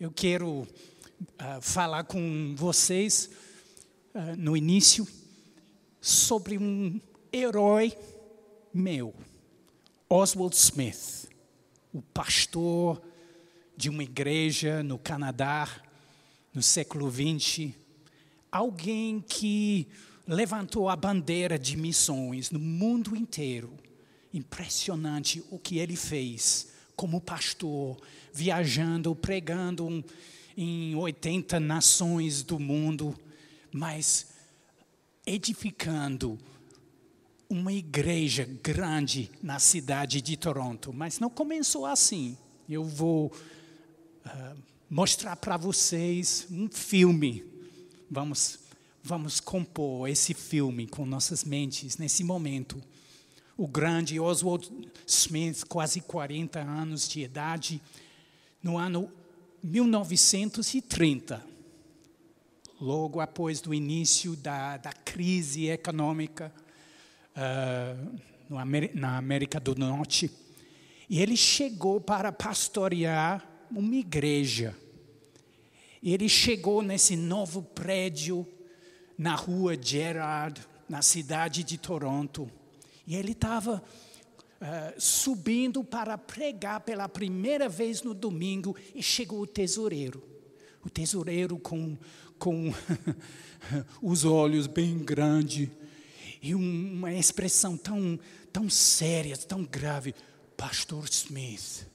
Eu quero uh, falar com vocês uh, no início sobre um herói meu, Oswald Smith, o pastor de uma igreja no Canadá no século XX, alguém que levantou a bandeira de missões no mundo inteiro. Impressionante o que ele fez como pastor, viajando, pregando em 80 nações do mundo, mas edificando uma igreja grande na cidade de Toronto. Mas não começou assim. Eu vou uh, mostrar para vocês um filme. Vamos, vamos compor esse filme com nossas mentes nesse momento. O grande Oswald Smith, quase 40 anos de idade, no ano 1930, logo após o início da, da crise econômica uh, na América do Norte, e ele chegou para pastorear uma igreja. Ele chegou nesse novo prédio na rua Gerard, na cidade de Toronto, e ele estava uh, subindo para pregar pela primeira vez no domingo e chegou o tesoureiro. O tesoureiro com, com os olhos bem grandes e uma expressão tão, tão séria, tão grave. Pastor Smith.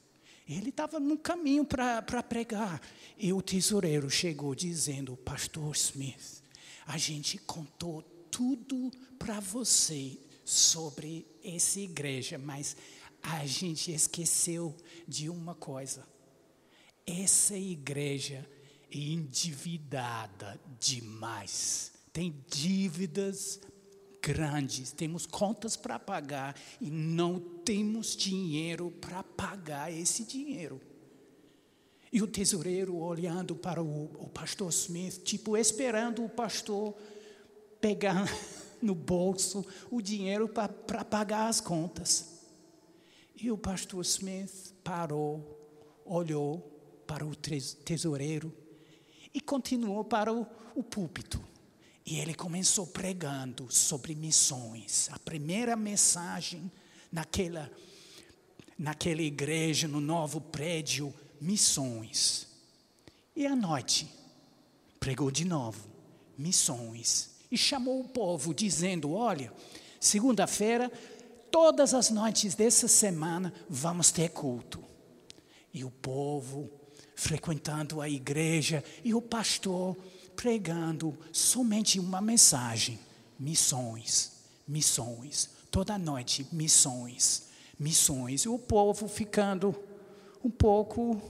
Ele estava no caminho para pregar. E o tesoureiro chegou dizendo: Pastor Smith, a gente contou tudo para você sobre essa igreja, mas a gente esqueceu de uma coisa. Essa igreja é endividada demais. Tem dívidas grandes, temos contas para pagar e não temos dinheiro para pagar esse dinheiro. E o tesoureiro olhando para o, o pastor Smith, tipo esperando o pastor pegar no bolso o dinheiro para pagar as contas. E o pastor Smith parou, olhou para o tesoureiro e continuou para o, o púlpito. E ele começou pregando sobre missões. A primeira mensagem naquela, naquela igreja, no novo prédio, missões. E à noite, pregou de novo, missões. E chamou o povo, dizendo: Olha, segunda-feira, todas as noites dessa semana, vamos ter culto. E o povo frequentando a igreja, e o pastor pregando somente uma mensagem: missões, missões. Toda noite, missões, missões. E o povo ficando um pouco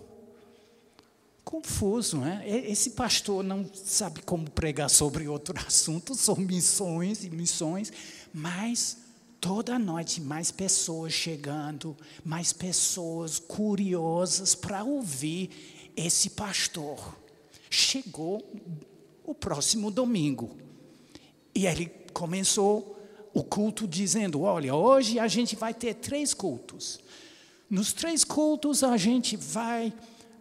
confuso, né? Esse pastor não sabe como pregar sobre outro assunto, são missões e missões, mas toda noite mais pessoas chegando, mais pessoas curiosas para ouvir esse pastor. Chegou o próximo domingo. E ele começou o culto dizendo: Olha, hoje a gente vai ter três cultos. Nos três cultos a gente vai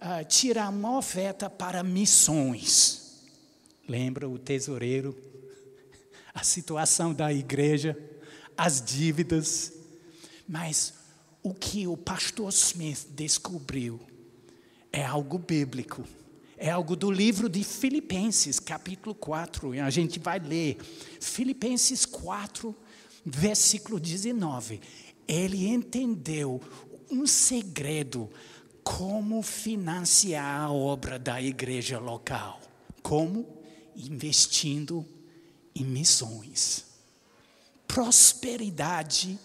uh, tirar uma oferta para missões. Lembra o tesoureiro? A situação da igreja, as dívidas. Mas o que o pastor Smith descobriu é algo bíblico é algo do livro de Filipenses, capítulo 4. E a gente vai ler Filipenses 4, versículo 19. Ele entendeu um segredo como financiar a obra da igreja local. Como? Investindo em missões. Prosperidade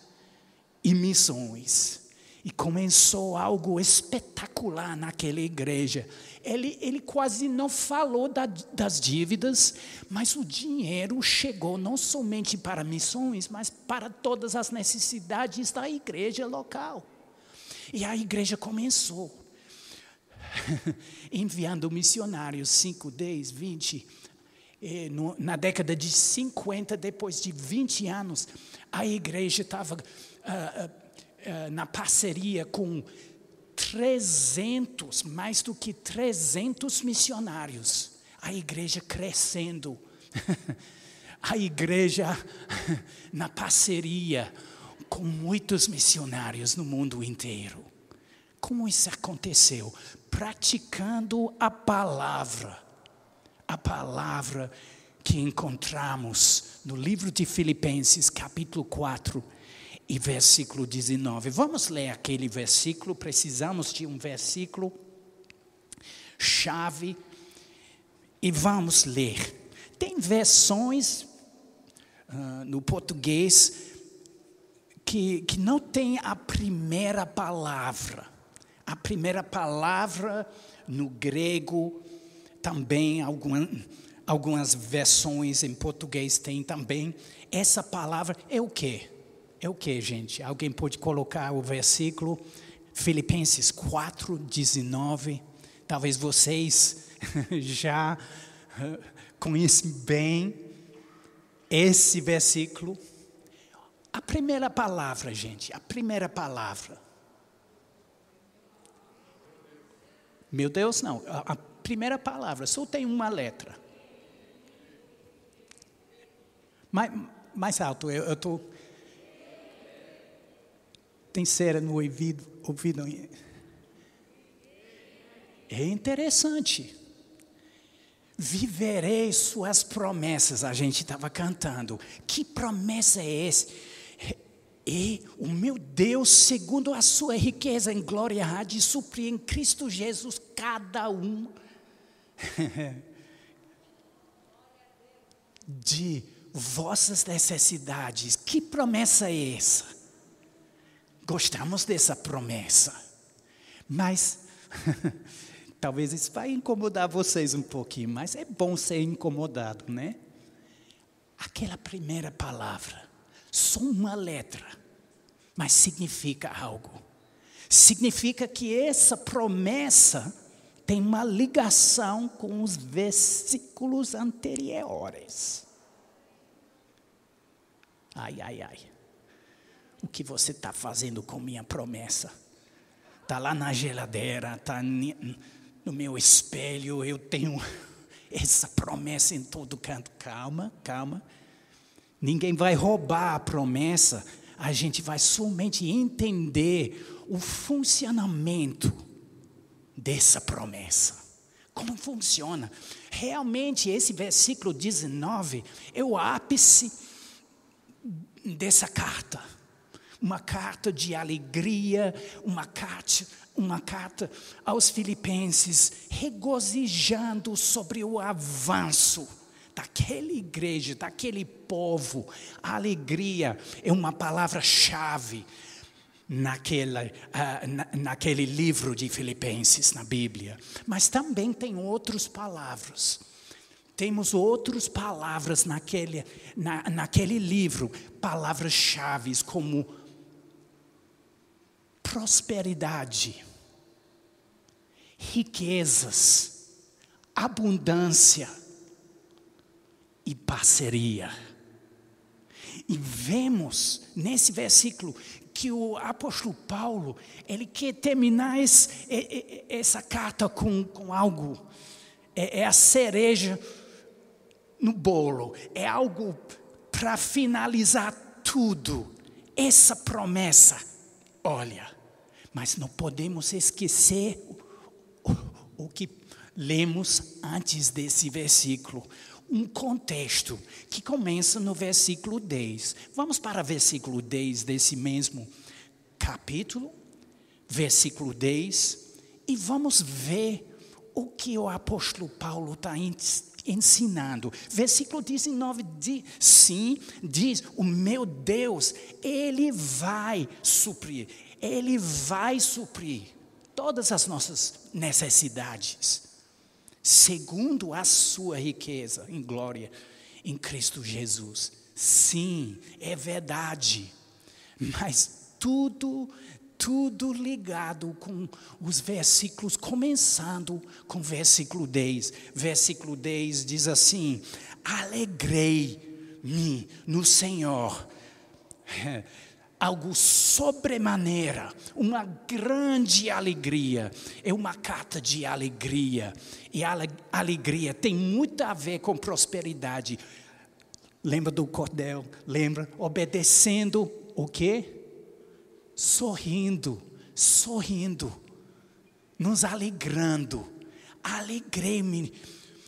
e missões. E começou algo espetacular naquela igreja ele, ele quase não falou da, das dívidas, mas o dinheiro chegou não somente para missões, mas para todas as necessidades da igreja local. E a igreja começou enviando missionários 5, 10, 20. E no, na década de 50, depois de 20 anos, a igreja estava uh, uh, uh, na parceria com 300, mais do que 300 missionários. A igreja crescendo. A igreja na parceria com muitos missionários no mundo inteiro. Como isso aconteceu? Praticando a palavra. A palavra que encontramos no livro de Filipenses, capítulo 4 e versículo 19. Vamos ler aquele versículo, precisamos de um versículo chave e vamos ler. Tem versões uh, no português que, que não tem a primeira palavra. A primeira palavra no grego também, alguma, algumas versões em português tem também. Essa palavra é o quê? É o que, gente? Alguém pode colocar o versículo Filipenses 4, 19. Talvez vocês já eh, conhecem bem esse versículo. A primeira palavra, gente, a primeira palavra. Meu Deus, não. A primeira palavra só tem uma letra. Mais, mais alto, eu estou tem cera no ouvido, ouvido. É interessante. Viverei suas promessas, a gente estava cantando. Que promessa é essa? E o meu Deus, segundo a sua riqueza em glória, há de suprir em Cristo Jesus cada um de vossas necessidades. Que promessa é essa? Gostamos dessa promessa. Mas talvez isso vai incomodar vocês um pouquinho, mas é bom ser incomodado, né? Aquela primeira palavra, só uma letra, mas significa algo. Significa que essa promessa tem uma ligação com os versículos anteriores. Ai, ai, ai. O que você está fazendo com minha promessa? Está lá na geladeira, está no meu espelho, eu tenho essa promessa em todo canto. Calma, calma. Ninguém vai roubar a promessa, a gente vai somente entender o funcionamento dessa promessa. Como funciona? Realmente, esse versículo 19 é o ápice dessa carta uma carta de alegria, uma carta, uma carta aos filipenses, regozijando sobre o avanço daquela igreja, daquele povo. A alegria é uma palavra-chave naquela, uh, na, naquele livro de Filipenses, na Bíblia. Mas também tem outras palavras. Temos outras palavras naquele, na, naquele livro, palavras-chave como prosperidade, riquezas, abundância e parceria. E vemos nesse versículo que o apóstolo Paulo, ele quer terminar esse, essa carta com, com algo, é, é a cereja no bolo, é algo para finalizar tudo. Essa promessa, olha, mas não podemos esquecer o, o que lemos antes desse versículo. Um contexto que começa no versículo 10. Vamos para o versículo 10 desse mesmo capítulo, versículo 10, e vamos ver o que o apóstolo Paulo está ensinando. Versículo 19 diz, sim, diz: O meu Deus, Ele vai suprir, ele vai suprir todas as nossas necessidades, segundo a sua riqueza em glória em Cristo Jesus. Sim, é verdade, mas tudo, tudo ligado com os versículos, começando com versículo 10. Versículo 10 diz assim: Alegrei-me no Senhor algo sobremaneira, uma grande alegria. É uma carta de alegria. E a alegria tem muito a ver com prosperidade. Lembra do cordel? Lembra? Obedecendo o quê? Sorrindo, sorrindo, nos alegrando. Alegrei-me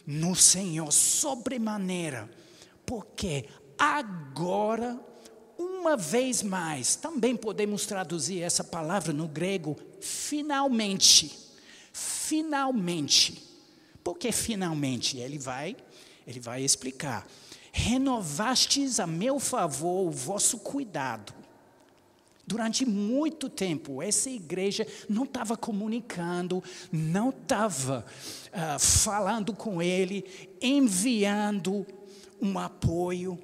no Senhor sobremaneira, porque agora uma vez mais, também podemos traduzir essa palavra no grego, finalmente. Finalmente. Por que finalmente? Ele vai, ele vai explicar. Renovastes a meu favor o vosso cuidado. Durante muito tempo, essa igreja não estava comunicando, não estava uh, falando com ele, enviando um apoio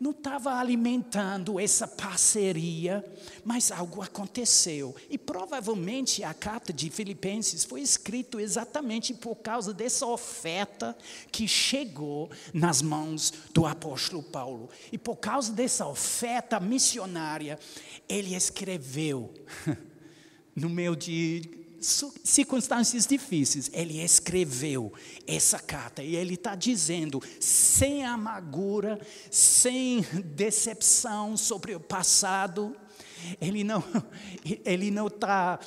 não estava alimentando essa parceria, mas algo aconteceu. E provavelmente a carta de Filipenses foi escrita exatamente por causa dessa oferta que chegou nas mãos do apóstolo Paulo. E por causa dessa oferta missionária, ele escreveu no meio de circunstâncias difíceis, ele escreveu essa carta e ele está dizendo, sem amargura, sem decepção sobre o passado, ele não ele não está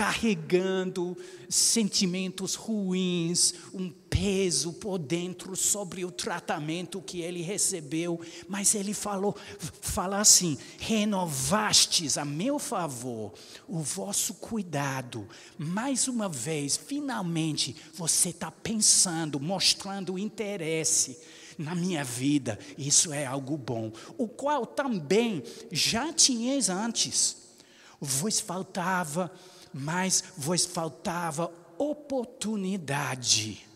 carregando sentimentos ruins, um peso por dentro sobre o tratamento que ele recebeu, mas ele falou, fala assim: renovastes a meu favor o vosso cuidado. Mais uma vez, finalmente, você está pensando, mostrando interesse na minha vida, isso é algo bom, o qual também já tinhas antes. Vos faltava, mas vos faltava oportunidade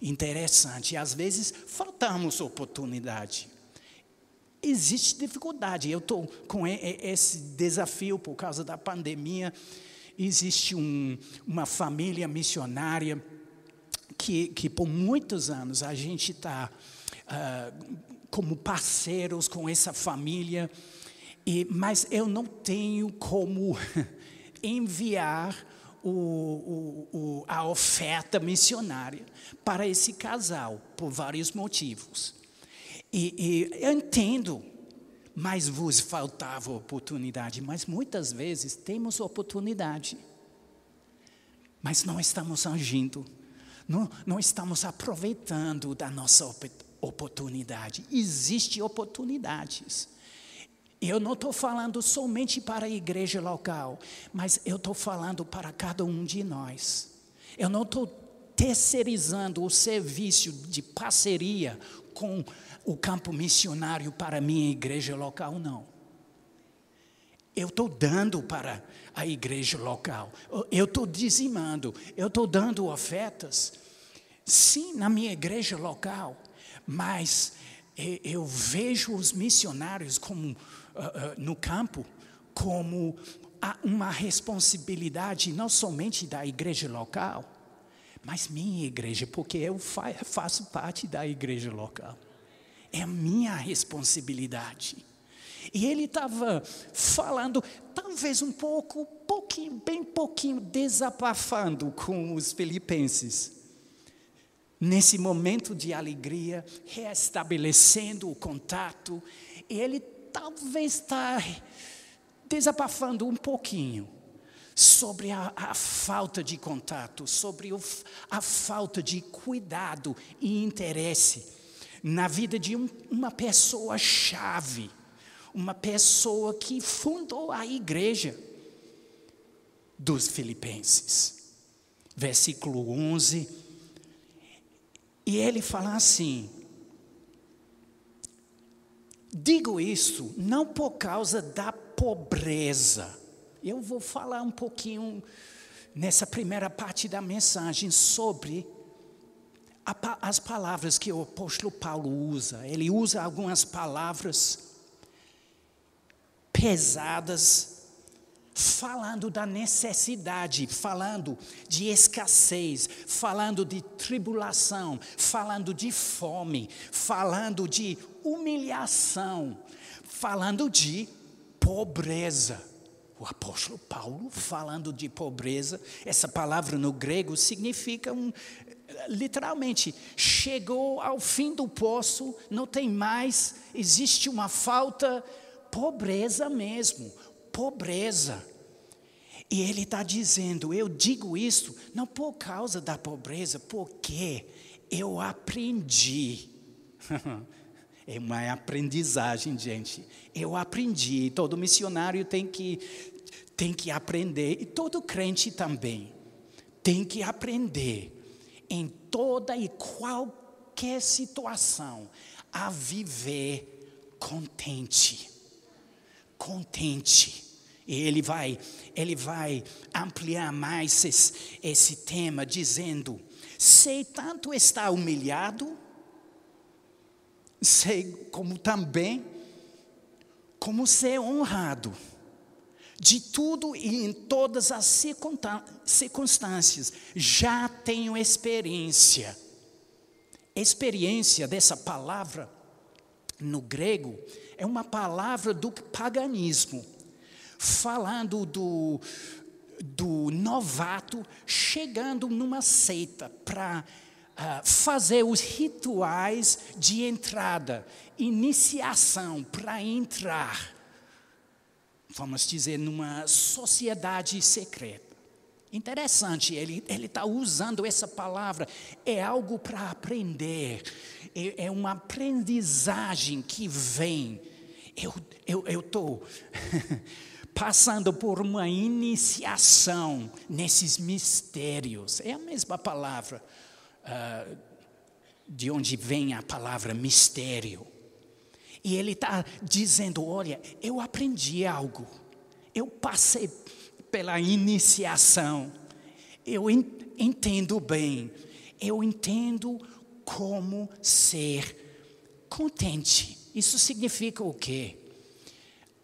interessante. Às vezes faltamos oportunidade. Existe dificuldade. Eu estou com esse desafio por causa da pandemia. Existe um, uma família missionária que, que por muitos anos a gente está uh, como parceiros com essa família, e, mas eu não tenho como enviar o, o, o, a oferta missionária para esse casal, por vários motivos. E, e eu entendo, mas vos faltava oportunidade. Mas muitas vezes temos oportunidade, mas não estamos agindo, não, não estamos aproveitando da nossa oportunidade. Existem oportunidades. Eu não estou falando somente para a igreja local, mas eu estou falando para cada um de nós. Eu não estou terceirizando o serviço de parceria com o campo missionário para a minha igreja local, não. Eu estou dando para a igreja local, eu estou dizimando, eu estou dando ofertas, sim, na minha igreja local, mas eu vejo os missionários como uh, no campo como uma responsabilidade não somente da igreja local, mas minha igreja, porque eu faço parte da igreja local. É a minha responsabilidade. E ele estava falando, talvez um pouco, pouquinho, bem pouquinho, desabafando com os filipenses. Nesse momento de alegria, restabelecendo o contato, ele talvez está desabafando um pouquinho sobre a, a, falta de contato, sobre o, a falta de cuidado e interesse na vida de um, uma pessoa chave, uma pessoa que fundou a igreja dos Filipenses. Versículo 11. E ele fala assim: Digo isso não por causa da pobreza. Eu vou falar um pouquinho nessa primeira parte da mensagem sobre a, as palavras que o apóstolo Paulo usa. Ele usa algumas palavras pesadas falando da necessidade, falando de escassez, falando de tribulação, falando de fome, falando de humilhação, falando de pobreza. O apóstolo Paulo falando de pobreza, essa palavra no grego significa um, literalmente, chegou ao fim do poço, não tem mais, existe uma falta, pobreza mesmo, pobreza. E ele está dizendo: eu digo isso não por causa da pobreza, porque eu aprendi. é uma aprendizagem, gente. Eu aprendi. Todo missionário tem que, tem que aprender, e todo crente também tem que aprender em toda e qualquer situação a viver contente. Contente. E ele vai, ele vai ampliar mais esse, esse tema, dizendo: sei tanto estar humilhado, sei como também, como ser honrado. De tudo e em todas as circunstâncias, já tenho experiência. Experiência dessa palavra no grego é uma palavra do paganismo falando do, do novato chegando numa seita para uh, fazer os rituais de entrada, iniciação para entrar, vamos dizer, numa sociedade secreta. Interessante, ele está usando essa palavra, é algo para aprender, é, é uma aprendizagem que vem. Eu estou. Eu, passando por uma iniciação nesses mistérios. É a mesma palavra uh, de onde vem a palavra mistério. E ele está dizendo: olha, eu aprendi algo, eu passei pela iniciação, eu entendo bem, eu entendo como ser contente. Isso significa o quê?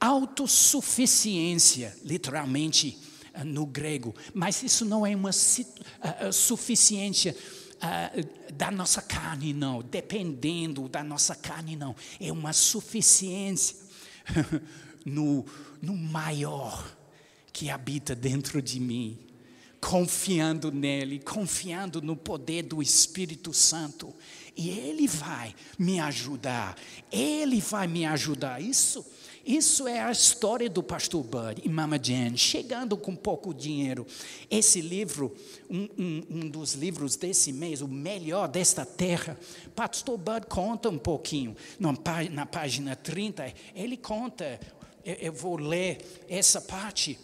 Autossuficiência, literalmente eh, no grego, mas isso não é uma uh, suficiência uh, da nossa carne, não, dependendo da nossa carne, não, é uma suficiência no, no maior que habita dentro de mim, confiando nele, confiando no poder do Espírito Santo, e ele vai me ajudar, ele vai me ajudar, isso isso é a história do pastor Bud e Mama Jen, chegando com pouco dinheiro. Esse livro, um, um, um, dos livros desse mês, o melhor desta terra, pastor Bud conta um pouquinho. Na, página 30, ele conta, eu, eu vou ler essa parte.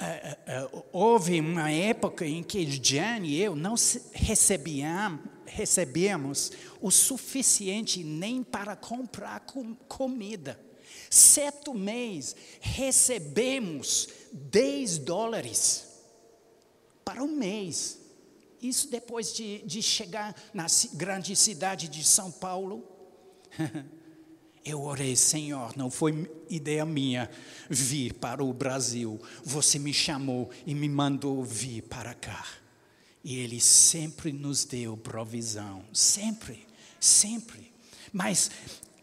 Uh, uh, uh, houve uma época em que Jen e eu não recebíamos recebemos o suficiente nem para comprar com comida. Certo mês, recebemos 10 dólares para um mês. Isso depois de, de chegar na grande cidade de São Paulo. Eu orei, Senhor, não foi ideia minha vir para o Brasil. Você me chamou e me mandou vir para cá. E Ele sempre nos deu provisão, sempre, sempre. Mas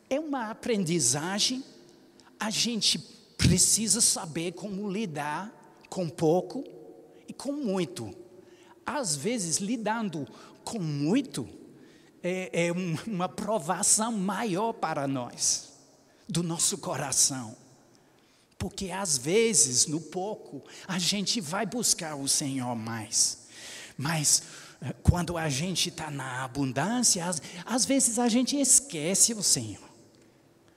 é uma aprendizagem, a gente precisa saber como lidar com pouco e com muito. Às vezes, lidando com muito, é, é uma provação maior para nós, do nosso coração. Porque às vezes, no pouco, a gente vai buscar o Senhor mais. Mas eh, quando a gente está na abundância, às, às vezes a gente esquece o Senhor.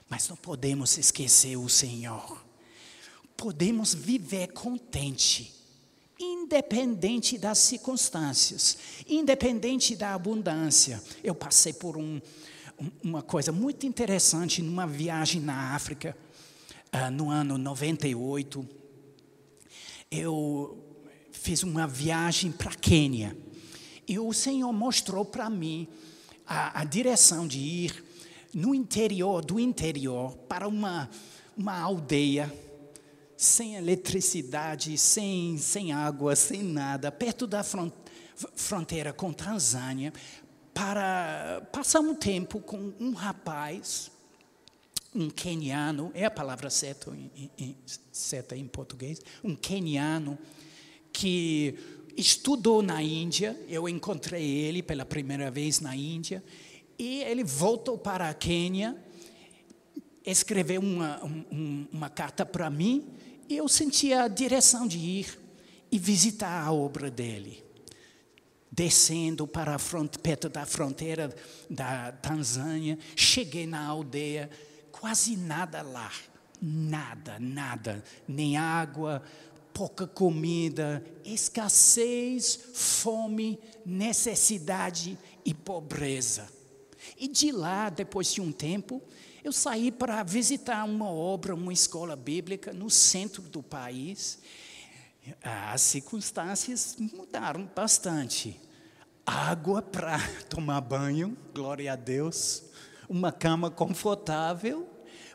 Mas não podemos esquecer o Senhor. Podemos viver contente, independente das circunstâncias, independente da abundância. Eu passei por um, uma coisa muito interessante numa viagem na África, uh, no ano 98. Eu fiz uma viagem para Quênia. E o Senhor mostrou para mim a, a, direção de ir no interior do interior para uma, uma aldeia sem eletricidade, sem, sem água, sem nada, perto da fronteira com Tanzânia, para passar um tempo com um rapaz um queniano, é a palavra certa em, certa em português, um queniano que estudou na Índia, eu encontrei ele pela primeira vez na Índia, e ele voltou para a Quênia, escreveu uma, um, uma carta para mim, e eu senti a direção de ir e visitar a obra dele. Descendo para a front, perto da fronteira da Tanzânia, cheguei na aldeia, quase nada lá, nada, nada, nem água, pouca comida, escassez, fome, necessidade e pobreza. E de lá, depois de um tempo, eu saí para visitar uma obra, uma escola bíblica no centro do país. As circunstâncias mudaram bastante. Água para tomar banho, glória a Deus. Uma cama confortável,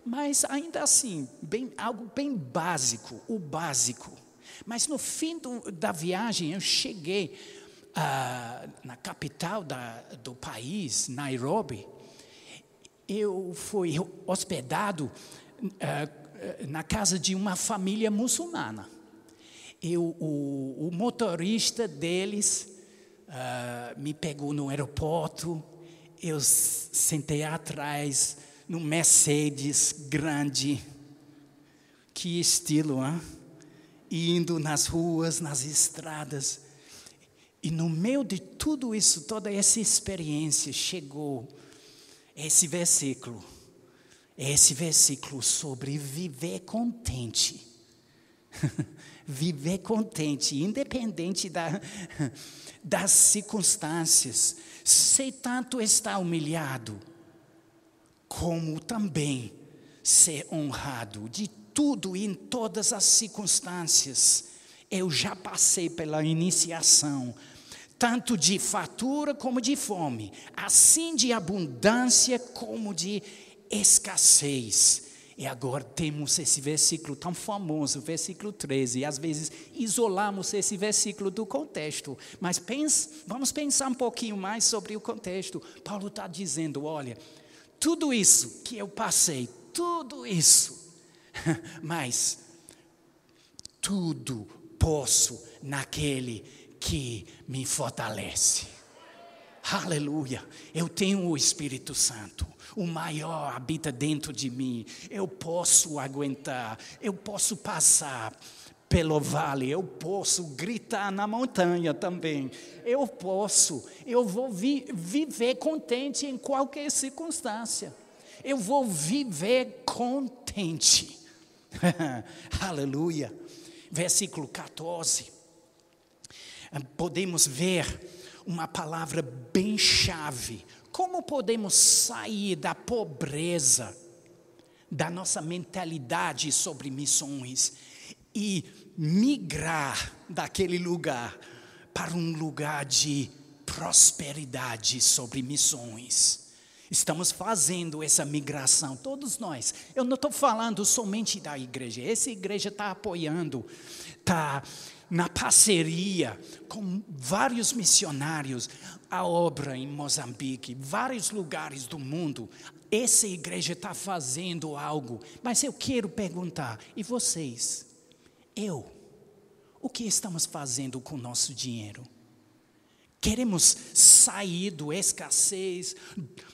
mas ainda assim, bem, algo bem básico, o básico. Mas no fim do, da viagem, eu cheguei ah, na capital da, do país, Nairobi. Eu fui hospedado ah, na casa de uma família muçulmana. Eu, o, o motorista deles ah, me pegou no aeroporto. Eu sentei atrás no Mercedes grande. Que estilo, hein? Indo nas ruas, nas estradas. E no meio de tudo isso, toda essa experiência, chegou esse versículo. Esse versículo sobre viver contente. viver contente, independente da, das circunstâncias. Se tanto está humilhado, como também ser honrado de tudo e em todas as circunstâncias. Eu já passei pela iniciação, tanto de fatura como de fome, assim de abundância como de escassez. E agora temos esse versículo tão famoso, versículo 13, e às vezes isolamos esse versículo do contexto, mas pense, vamos pensar um pouquinho mais sobre o contexto. Paulo está dizendo: olha, tudo isso que eu passei, tudo isso, mas tudo posso naquele que me fortalece. Aleluia. Eu tenho o Espírito Santo. O maior habita dentro de mim. Eu posso aguentar. Eu posso passar pelo vale. Eu posso gritar na montanha também. Eu posso. Eu vou vi viver contente em qualquer circunstância. Eu vou viver contente. Aleluia. Versículo 14. Podemos ver uma palavra bem chave. Como podemos sair da pobreza, da nossa mentalidade sobre missões e migrar daquele lugar para um lugar de prosperidade sobre missões? Estamos fazendo essa migração, todos nós. Eu não estou falando somente da igreja, essa igreja está apoiando, está na parceria com vários missionários, a obra em Moçambique, vários lugares do mundo. Essa igreja está fazendo algo, mas eu quero perguntar: e vocês? Eu? O que estamos fazendo com o nosso dinheiro? Queremos sair do escassez,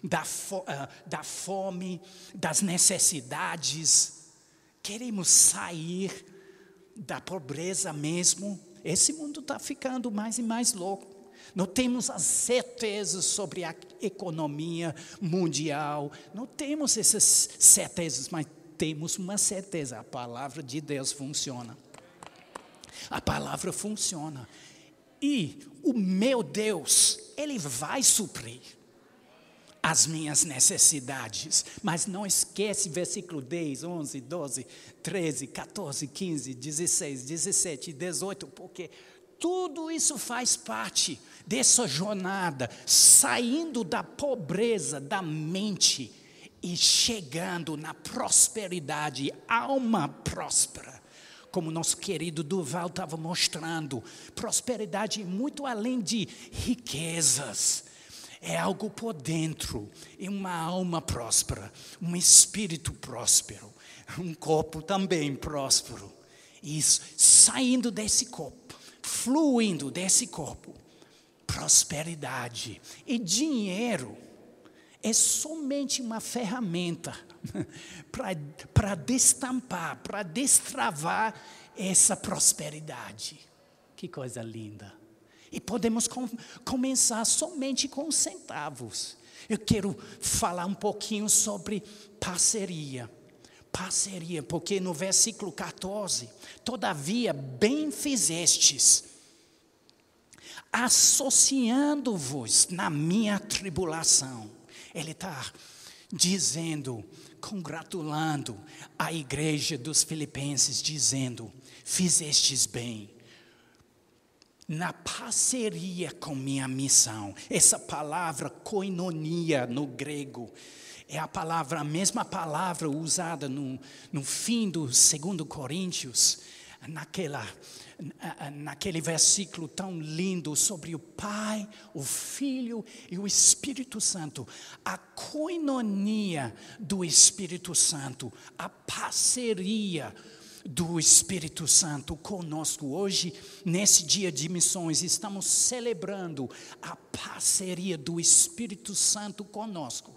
da, fo uh, da fome, das necessidades. Queremos sair da pobreza mesmo. Esse mundo está ficando mais e mais louco. Não temos as certezas sobre a economia mundial. Não temos essas certezas, mas temos uma certeza: a palavra de Deus funciona. A palavra funciona. E o meu Deus, Ele vai suprir as minhas necessidades. Mas não esquece versículo 10, 11, 12, 13, 14, 15, 16, 17, 18, porque tudo isso faz parte dessa jornada, saindo da pobreza da mente e chegando na prosperidade, alma próspera como nosso querido Duval estava mostrando, prosperidade muito além de riquezas. é algo por dentro, é uma alma próspera, um espírito próspero, um corpo também próspero. Isso, saindo desse corpo, fluindo desse corpo, prosperidade e dinheiro é somente uma ferramenta para destampar, para destravar essa prosperidade. Que coisa linda. E podemos com, começar somente com centavos. Eu quero falar um pouquinho sobre parceria. Parceria, porque no versículo 14, todavia bem fizestes, associando-vos na minha tribulação. Ele está dizendo, congratulando a igreja dos Filipenses, dizendo: fizestes bem na parceria com minha missão. Essa palavra koinonia no grego é a palavra, a mesma palavra usada no, no fim do segundo Coríntios, naquela, naquele versículo tão lindo sobre o Pai, o Filho e o Espírito Santo. A koinonia do Espírito Santo, a parceria do Espírito Santo conosco. Hoje, nesse dia de missões, estamos celebrando a parceria do Espírito Santo conosco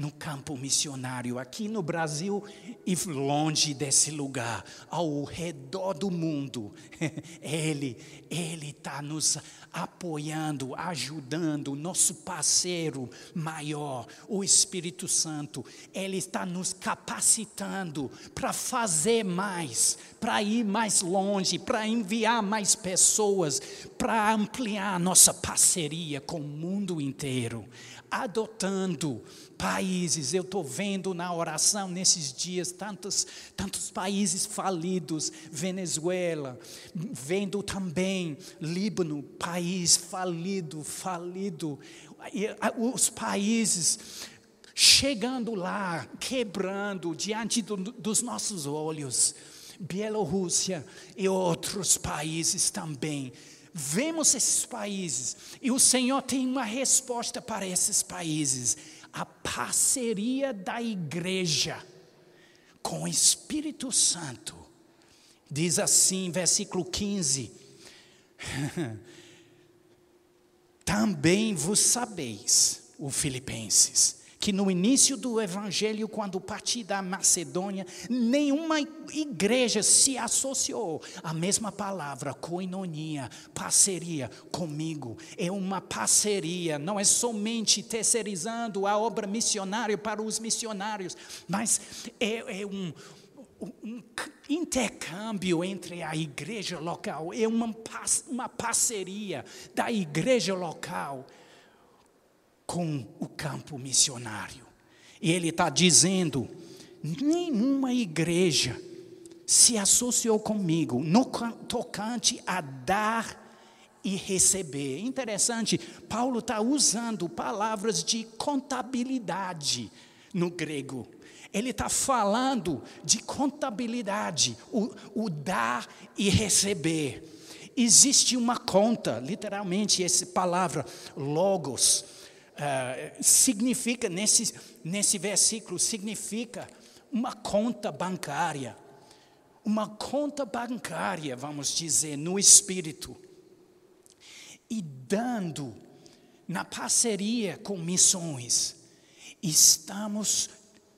no campo missionário, aqui no Brasil e longe desse lugar, ao redor do mundo. Ele, Ele está nos apoiando, ajudando, nosso parceiro maior, o Espírito Santo. Ele está nos capacitando para fazer mais, para ir mais longe, para enviar mais pessoas, para ampliar nossa parceria com o mundo inteiro adotando países. Eu estou vendo na oração nesses dias tantos, tantos países falidos, Venezuela, vendo também Líbano, país falido, falido. Os países chegando lá, quebrando diante do, dos nossos olhos. Bielorrússia e outros países também vemos esses países e o Senhor tem uma resposta para esses países: a parceria da igreja com o Espírito Santo. Diz assim, versículo 15: Também vos sabeis, o Filipenses, que no início do evangelho, quando parti da Macedônia, nenhuma igreja se associou. À mesma palavra, koinonia, parceria comigo. É uma parceria, não é somente terceirizando a obra missionária para os missionários, mas é, é um, um intercâmbio entre a igreja local, é uma, uma parceria da igreja local com o campo missionário. E ele está dizendo: nenhuma igreja se associou comigo no tocante a dar e receber. Interessante, Paulo está usando palavras de contabilidade no grego. Ele está falando de contabilidade, o, o dar e receber. Existe uma conta, literalmente, essa palavra logos uh, significa, nesse, nesse versículo, significa uma conta bancária. Uma conta bancária, vamos dizer, no espírito. E dando na parceria com missões, estamos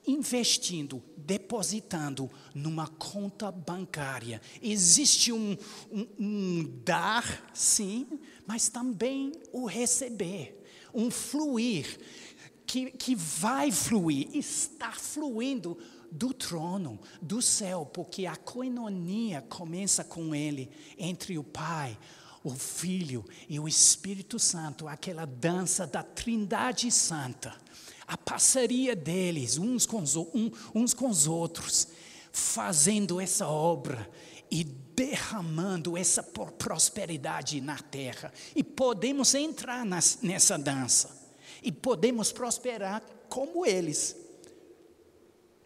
investindo, depositando numa conta bancária. Existe um, um, um, dar, sim, mas também o receber um fluir que, que vai fluir, está fluindo do trono, do céu, porque a coinonia começa com ele, entre o Pai, o Filho e o Espírito Santo, aquela dança da Trindade Santa, a parceria deles, uns com os, um, uns com os outros, fazendo essa obra e derramando essa prosperidade na terra. E podemos entrar nas, nessa dança. E podemos prosperar como eles.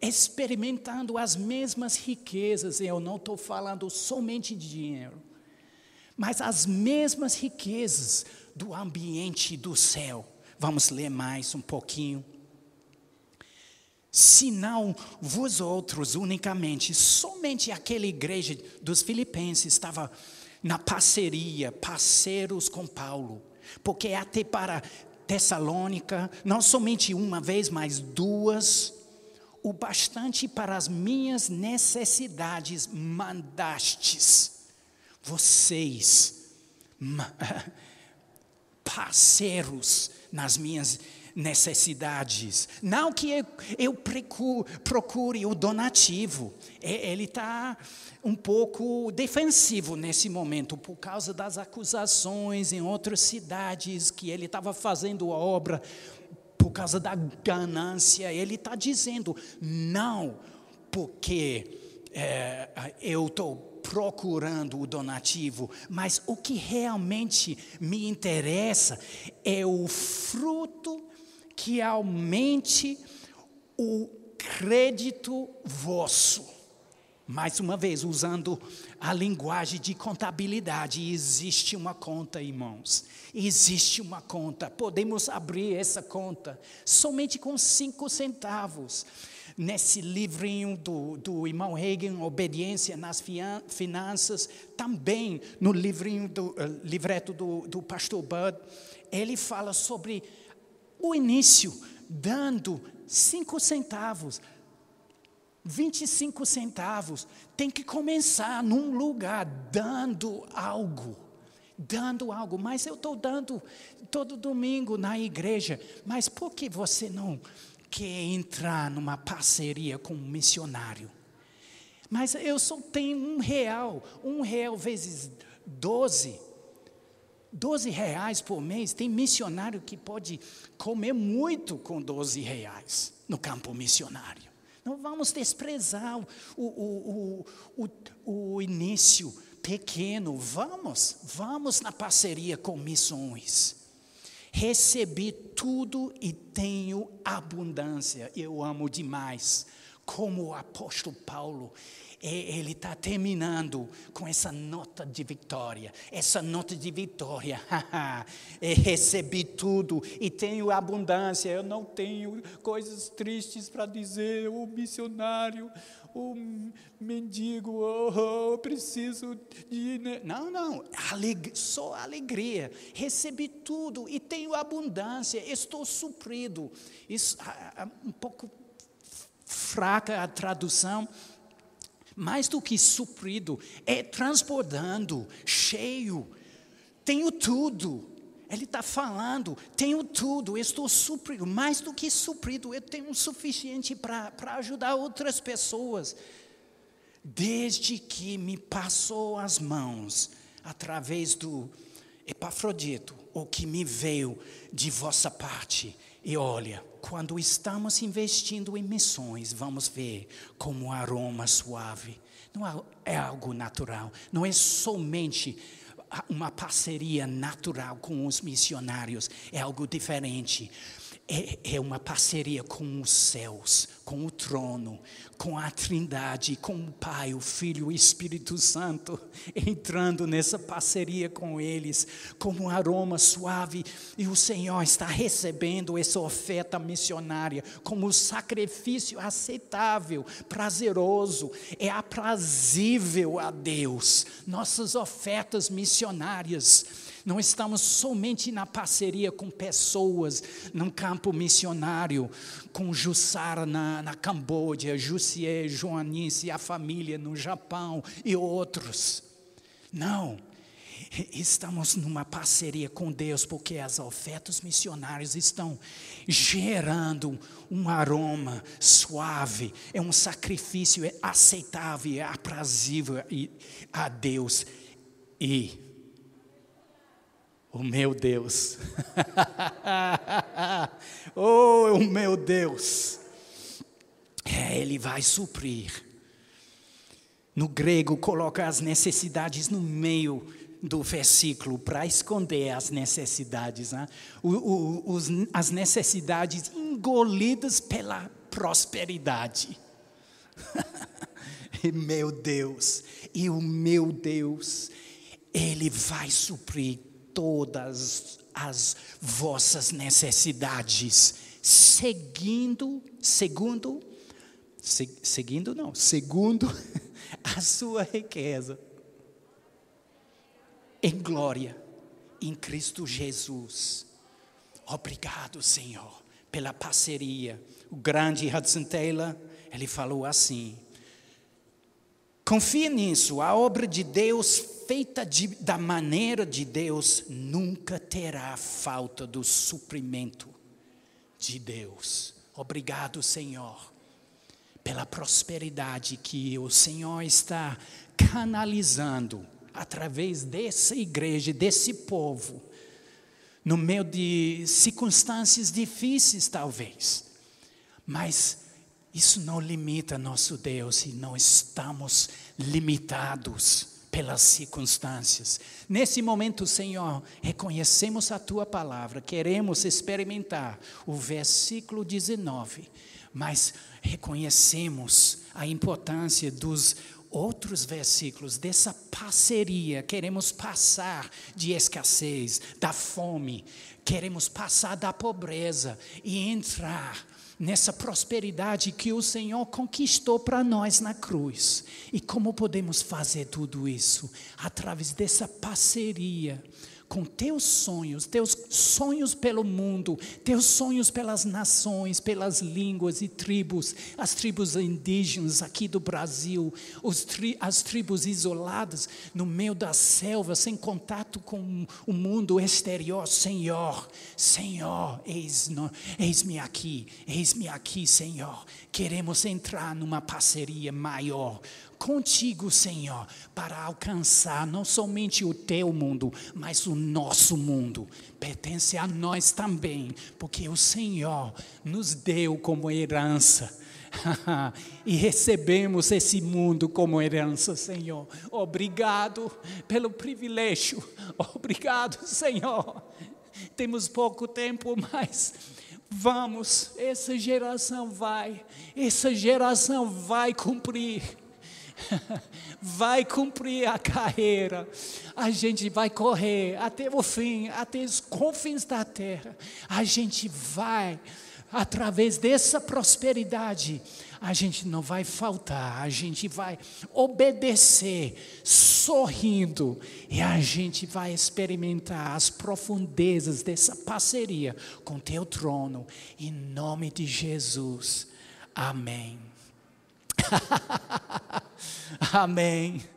Experimentando as mesmas riquezas. Eu não estou falando somente de dinheiro. Mas as mesmas riquezas do ambiente do céu. Vamos ler mais um pouquinho. Se não vós outros unicamente, somente aquela igreja dos filipenses estava na parceria, parceiros com Paulo. Porque até para Tessalônica, não somente uma vez, mas duas, o bastante para as minhas necessidades mandastes. Vocês, parceiros nas minhas necessidades. Não que eu, eu procure o donativo. Ele está um pouco defensivo nesse momento, por causa das acusações em outras cidades que ele estava fazendo a obra por causa da ganância. Ele está dizendo, não, porque é, eu estou procurando o donativo, mas o que realmente me interessa é o fruto que aumente o crédito vosso. Mais uma vez, usando a linguagem de contabilidade, existe uma conta, irmãos. Existe uma conta. Podemos abrir essa conta somente com cinco centavos. Nesse livrinho do, do irmão Reagan, Obediência nas Finanças, também no livrinho do uh, livreto do, do pastor Bud, ele fala sobre o início, dando cinco centavos 25 centavos. Tem que começar num lugar dando algo. Dando algo, mas eu estou dando todo domingo na igreja. Mas por que você não quer entrar numa parceria com um missionário? Mas eu só tenho um real, um real vezes doze. Doze reais por mês, tem missionário que pode comer muito com doze reais no campo missionário. Não vamos desprezar o, o, o, o, o início pequeno. Vamos, vamos na parceria com missões. Recebi tudo e tenho abundância. Eu amo demais. Como o apóstolo Paulo, ele está terminando com essa nota de vitória. Essa nota de vitória. recebi tudo e tenho abundância. Eu não tenho coisas tristes para dizer. O missionário, o mendigo, oh, oh, preciso de. Não, não. Aleg só alegria. Recebi tudo e tenho abundância. Estou suprido. Isso, um pouco fraca a tradução mais do que suprido, é transbordando, cheio. Tenho tudo. Ele está falando, tenho tudo, estou suprido, mais do que suprido, eu tenho o suficiente para ajudar outras pessoas. Desde que me passou as mãos, através do Epafrodito, o que me veio de vossa parte, e olha, quando estamos investindo em missões, vamos ver como um aroma suave. Não é algo natural, não é somente uma parceria natural com os missionários, é algo diferente é, é uma parceria com os céus, com o trono, com a Trindade, com o Pai, o Filho e o Espírito Santo, entrando nessa parceria com eles, como um aroma suave, e o Senhor está recebendo essa oferta missionária como sacrifício aceitável, prazeroso, é aprazível a Deus. Nossas ofertas missionárias não estamos somente na parceria com pessoas num campo missionário, com Jussara na, na Camboja, Jussier, Joanice, a família no Japão e outros. Não. Estamos numa parceria com Deus porque as ofertas missionárias estão gerando um aroma suave, é um sacrifício aceitável, é aprazível a Deus. E o meu Deus. oh, o meu Deus. É, ele vai suprir. No grego, coloca as necessidades no meio do versículo para esconder as necessidades. Né? O, o, os, as necessidades engolidas pela prosperidade. meu Deus, e o meu Deus, Ele vai suprir todas as vossas necessidades, seguindo, segundo, se, seguindo não, segundo a sua riqueza em glória em Cristo Jesus. Obrigado, Senhor, pela parceria. O grande Hudson Taylor, ele falou assim: confia nisso, a obra de Deus feita de, da maneira de Deus nunca terá falta do suprimento de Deus. Obrigado, Senhor, pela prosperidade que o Senhor está canalizando através dessa igreja, desse povo, no meio de circunstâncias difíceis, talvez. Mas isso não limita nosso Deus e não estamos limitados pelas circunstâncias. Nesse momento, Senhor, reconhecemos a tua palavra, queremos experimentar o versículo 19, mas reconhecemos a importância dos outros versículos dessa parceria. Queremos passar de escassez, da fome, queremos passar da pobreza e entrar nessa prosperidade que o Senhor conquistou para nós na cruz. E como podemos fazer tudo isso? Através dessa parceria com teus sonhos, teus sonhos pelo mundo, teus sonhos pelas nações, pelas línguas e tribos, as tribos indígenas aqui do Brasil, tri, as tribos isoladas no meio da selva, sem contato com o mundo exterior. Senhor, Senhor, eis-me eis aqui, eis-me aqui, Senhor. Queremos entrar numa parceria maior contigo, Senhor, para alcançar não somente o teu mundo, mas o nosso mundo. Pertence a nós também, porque o Senhor nos deu como herança. e recebemos esse mundo como herança, Senhor. Obrigado pelo privilégio. Obrigado, Senhor. Temos pouco tempo, mas vamos, essa geração vai, essa geração vai cumprir vai cumprir a carreira, a gente vai correr até o fim, até os confins da terra, a gente vai, através dessa prosperidade, a gente não vai faltar, a gente vai obedecer, sorrindo, e a gente vai experimentar as profundezas dessa parceria com teu trono, em nome de Jesus. Amém. Amém.